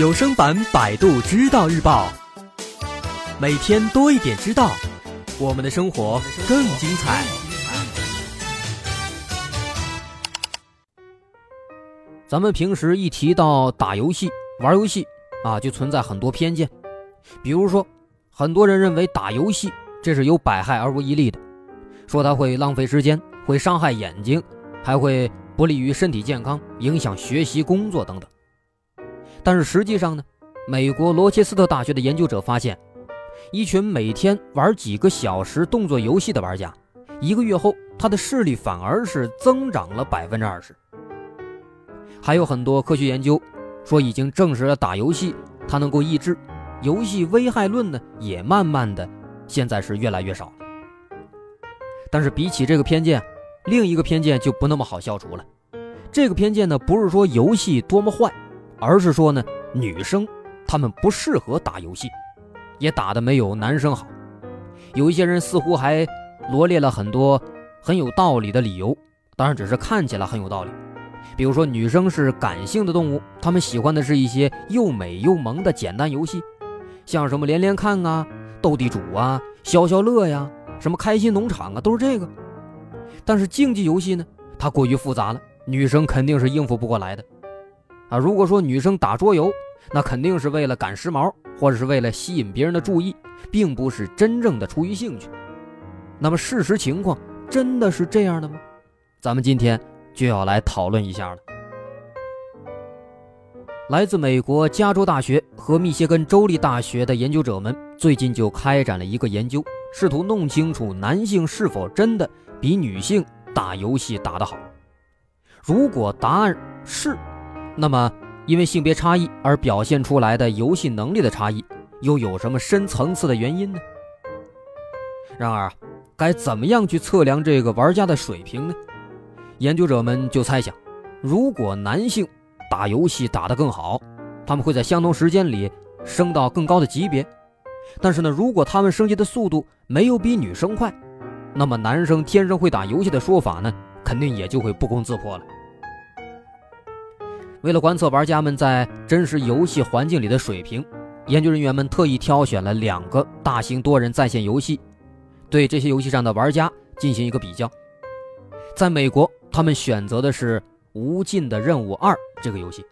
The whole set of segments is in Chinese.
有声版《百度知道日报》，每天多一点知道，我们的生活更精彩。咱们平时一提到打游戏、玩游戏啊，就存在很多偏见。比如说，很多人认为打游戏这是有百害而无一利的，说它会浪费时间，会伤害眼睛，还会不利于身体健康，影响学习、工作等等。但是实际上呢，美国罗切斯特大学的研究者发现，一群每天玩几个小时动作游戏的玩家，一个月后他的视力反而是增长了百分之二十。还有很多科学研究说已经证实了打游戏它能够抑制，游戏危害论呢也慢慢的现在是越来越少了。但是比起这个偏见，另一个偏见就不那么好消除了。这个偏见呢不是说游戏多么坏。而是说呢，女生她们不适合打游戏，也打得没有男生好。有一些人似乎还罗列了很多很有道理的理由，当然只是看起来很有道理。比如说，女生是感性的动物，她们喜欢的是一些又美又萌的简单游戏，像什么连连看啊、斗地主啊、消消乐呀、什么开心农场啊，都是这个。但是竞技游戏呢，它过于复杂了，女生肯定是应付不过来的。啊，如果说女生打桌游，那肯定是为了赶时髦，或者是为了吸引别人的注意，并不是真正的出于兴趣。那么事实情况真的是这样的吗？咱们今天就要来讨论一下了。来自美国加州大学和密歇根州立大学的研究者们最近就开展了一个研究，试图弄清楚男性是否真的比女性打游戏打得好。如果答案是，那么，因为性别差异而表现出来的游戏能力的差异，又有什么深层次的原因呢？然而，该怎么样去测量这个玩家的水平呢？研究者们就猜想，如果男性打游戏打得更好，他们会在相同时间里升到更高的级别。但是呢，如果他们升级的速度没有比女生快，那么男生天生会打游戏的说法呢，肯定也就会不攻自破了。为了观测玩家们在真实游戏环境里的水平，研究人员们特意挑选了两个大型多人在线游戏，对这些游戏上的玩家进行一个比较。在美国，他们选择的是《无尽的任务二》这个游戏；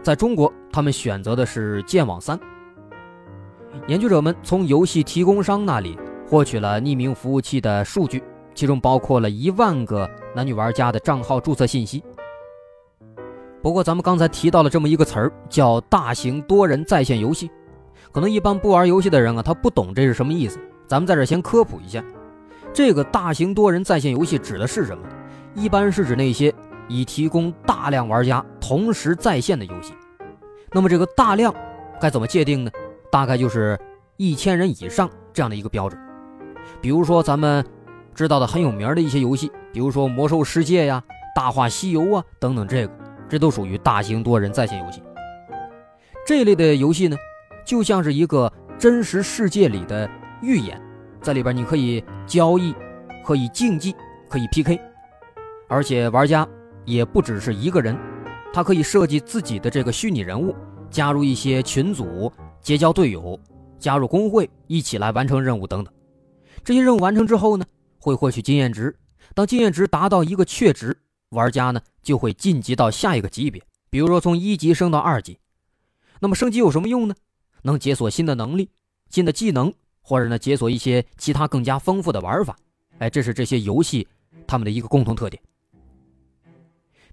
在中国，他们选择的是《剑网三》。研究者们从游戏提供商那里获取了匿名服务器的数据，其中包括了一万个男女玩家的账号注册信息。不过，咱们刚才提到了这么一个词儿，叫大型多人在线游戏。可能一般不玩游戏的人啊，他不懂这是什么意思。咱们在这先科普一下，这个大型多人在线游戏指的是什么？一般是指那些以提供大量玩家同时在线的游戏。那么这个大量该怎么界定呢？大概就是一千人以上这样的一个标准。比如说咱们知道的很有名的一些游戏，比如说《魔兽世界》呀、《大话西游》啊等等，这个。这都属于大型多人在线游戏。这类的游戏呢，就像是一个真实世界里的预演，在里边你可以交易，可以竞技，可以 PK，而且玩家也不只是一个人，他可以设计自己的这个虚拟人物，加入一些群组，结交队友，加入工会，一起来完成任务等等。这些任务完成之后呢，会获取经验值，当经验值达到一个确值。玩家呢就会晋级到下一个级别，比如说从一级升到二级。那么升级有什么用呢？能解锁新的能力、新的技能，或者呢解锁一些其他更加丰富的玩法。哎，这是这些游戏他们的一个共同特点。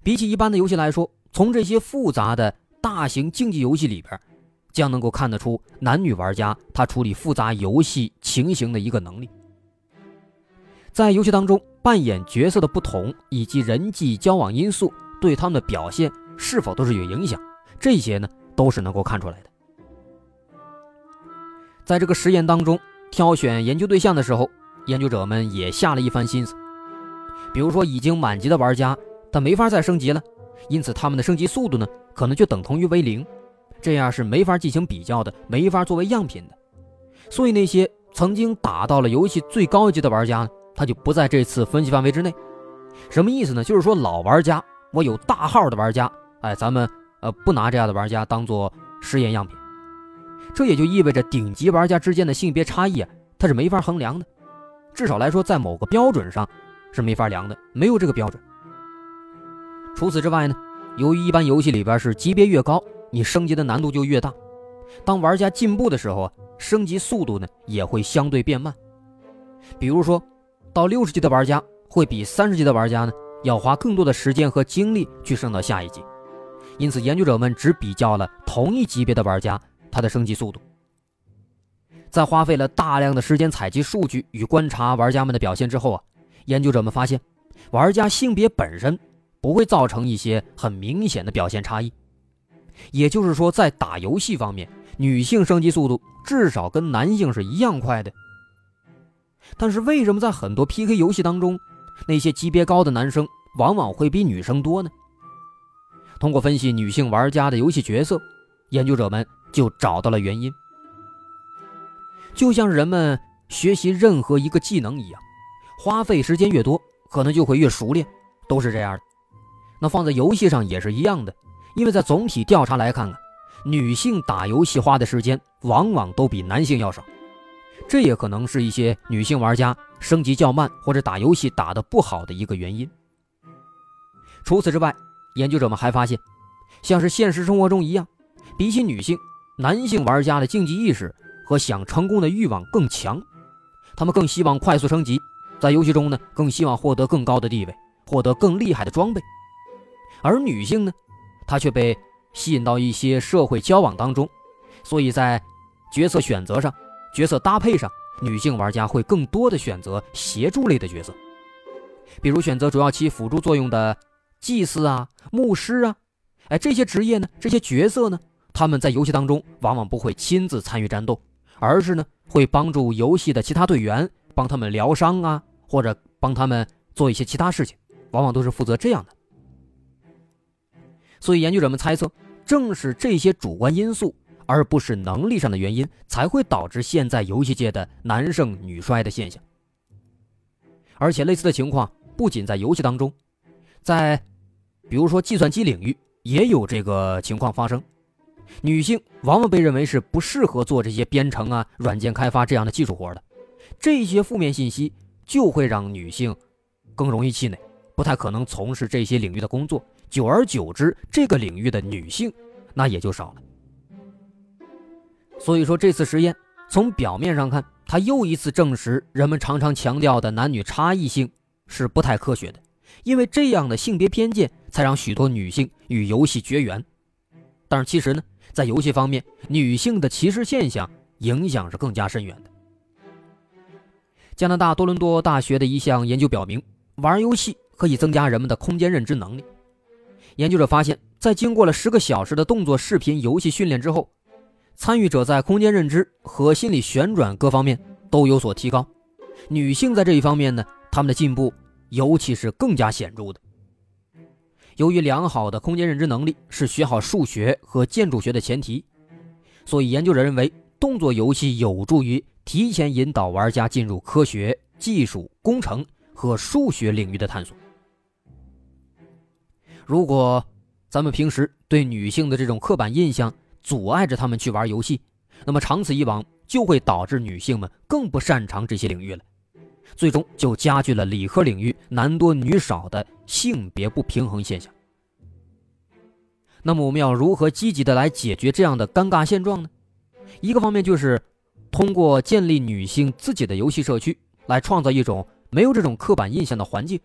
比起一般的游戏来说，从这些复杂的大型竞技游戏里边，将能够看得出男女玩家他处理复杂游戏情形的一个能力。在游戏当中。扮演角色的不同，以及人际交往因素对他们的表现是否都是有影响，这些呢都是能够看出来的。在这个实验当中，挑选研究对象的时候，研究者们也下了一番心思。比如说，已经满级的玩家，他没法再升级了，因此他们的升级速度呢，可能就等同于为零，这样是没法进行比较的，没法作为样品的。所以，那些曾经打到了游戏最高级的玩家呢呢？他就不在这次分析范围之内，什么意思呢？就是说老玩家，我有大号的玩家，哎，咱们呃不拿这样的玩家当做实验样品。这也就意味着顶级玩家之间的性别差异啊，它是没法衡量的，至少来说，在某个标准上是没法量的，没有这个标准。除此之外呢，由于一般游戏里边是级别越高，你升级的难度就越大，当玩家进步的时候啊，升级速度呢也会相对变慢。比如说，到六十级的玩家会比三十级的玩家呢要花更多的时间和精力去升到下一级，因此研究者们只比较了同一级别的玩家他的升级速度。在花费了大量的时间采集数据与观察玩家们的表现之后啊，研究者们发现，玩家性别本身。不会造成一些很明显的表现差异，也就是说，在打游戏方面，女性升级速度至少跟男性是一样快的。但是，为什么在很多 PK 游戏当中，那些级别高的男生往往会比女生多呢？通过分析女性玩家的游戏角色，研究者们就找到了原因。就像人们学习任何一个技能一样，花费时间越多，可能就会越熟练，都是这样的。那放在游戏上也是一样的，因为在总体调查来看啊，女性打游戏花的时间往往都比男性要少，这也可能是一些女性玩家升级较慢或者打游戏打得不好的一个原因。除此之外，研究者们还发现，像是现实生活中一样，比起女性，男性玩家的竞技意识和想成功的欲望更强，他们更希望快速升级，在游戏中呢，更希望获得更高的地位，获得更厉害的装备。而女性呢，她却被吸引到一些社会交往当中，所以在角色选择上、角色搭配上，女性玩家会更多的选择协助类的角色，比如选择主要起辅助作用的祭司啊、牧师啊，哎，这些职业呢，这些角色呢，他们在游戏当中往往不会亲自参与战斗，而是呢会帮助游戏的其他队员，帮他们疗伤啊，或者帮他们做一些其他事情，往往都是负责这样的。所以，研究者们猜测，正是这些主观因素，而不是能力上的原因，才会导致现在游戏界的男胜女衰的现象。而且，类似的情况不仅在游戏当中，在比如说计算机领域也有这个情况发生。女性往往被认为是不适合做这些编程啊、软件开发这样的技术活的，这些负面信息就会让女性更容易气馁，不太可能从事这些领域的工作。久而久之，这个领域的女性那也就少了。所以说，这次实验从表面上看，它又一次证实人们常常强调的男女差异性是不太科学的，因为这样的性别偏见才让许多女性与游戏绝缘。但是其实呢，在游戏方面，女性的歧视现象影响是更加深远的。加拿大多伦多大学的一项研究表明，玩游戏可以增加人们的空间认知能力。研究者发现，在经过了十个小时的动作视频游戏训练之后，参与者在空间认知和心理旋转各方面都有所提高。女性在这一方面呢，她们的进步尤其是更加显著的。由于良好的空间认知能力是学好数学和建筑学的前提，所以研究者认为，动作游戏有助于提前引导玩家进入科学技术、工程和数学领域的探索。如果咱们平时对女性的这种刻板印象阻碍着他们去玩游戏，那么长此以往就会导致女性们更不擅长这些领域了，最终就加剧了理科领域男多女少的性别不平衡现象。那么我们要如何积极的来解决这样的尴尬现状呢？一个方面就是通过建立女性自己的游戏社区，来创造一种没有这种刻板印象的环境，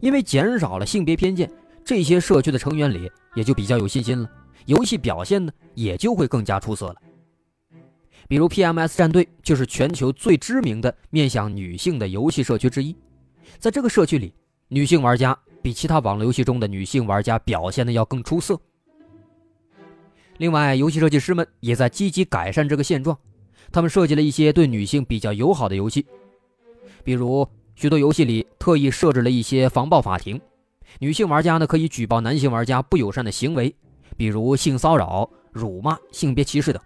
因为减少了性别偏见。这些社区的成员里也就比较有信心了，游戏表现呢也就会更加出色了。比如 PMS 战队就是全球最知名的面向女性的游戏社区之一，在这个社区里，女性玩家比其他网络游戏中的女性玩家表现的要更出色。另外，游戏设计师们也在积极改善这个现状，他们设计了一些对女性比较友好的游戏，比如许多游戏里特意设置了一些防暴法庭。女性玩家呢可以举报男性玩家不友善的行为，比如性骚扰、辱骂、性别歧视等。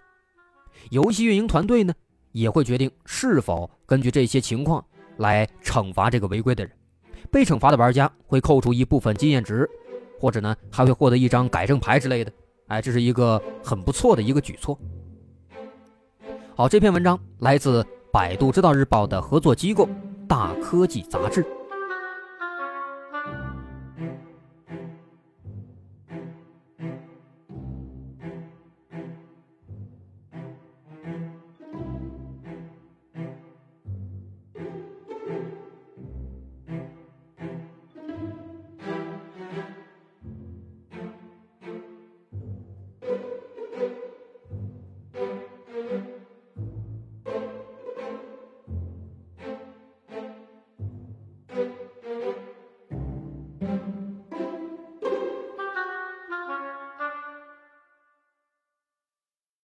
游戏运营团队呢也会决定是否根据这些情况来惩罚这个违规的人。被惩罚的玩家会扣除一部分经验值，或者呢还会获得一张改正牌之类的。哎，这是一个很不错的一个举措。好，这篇文章来自百度知道日报的合作机构大科技杂志。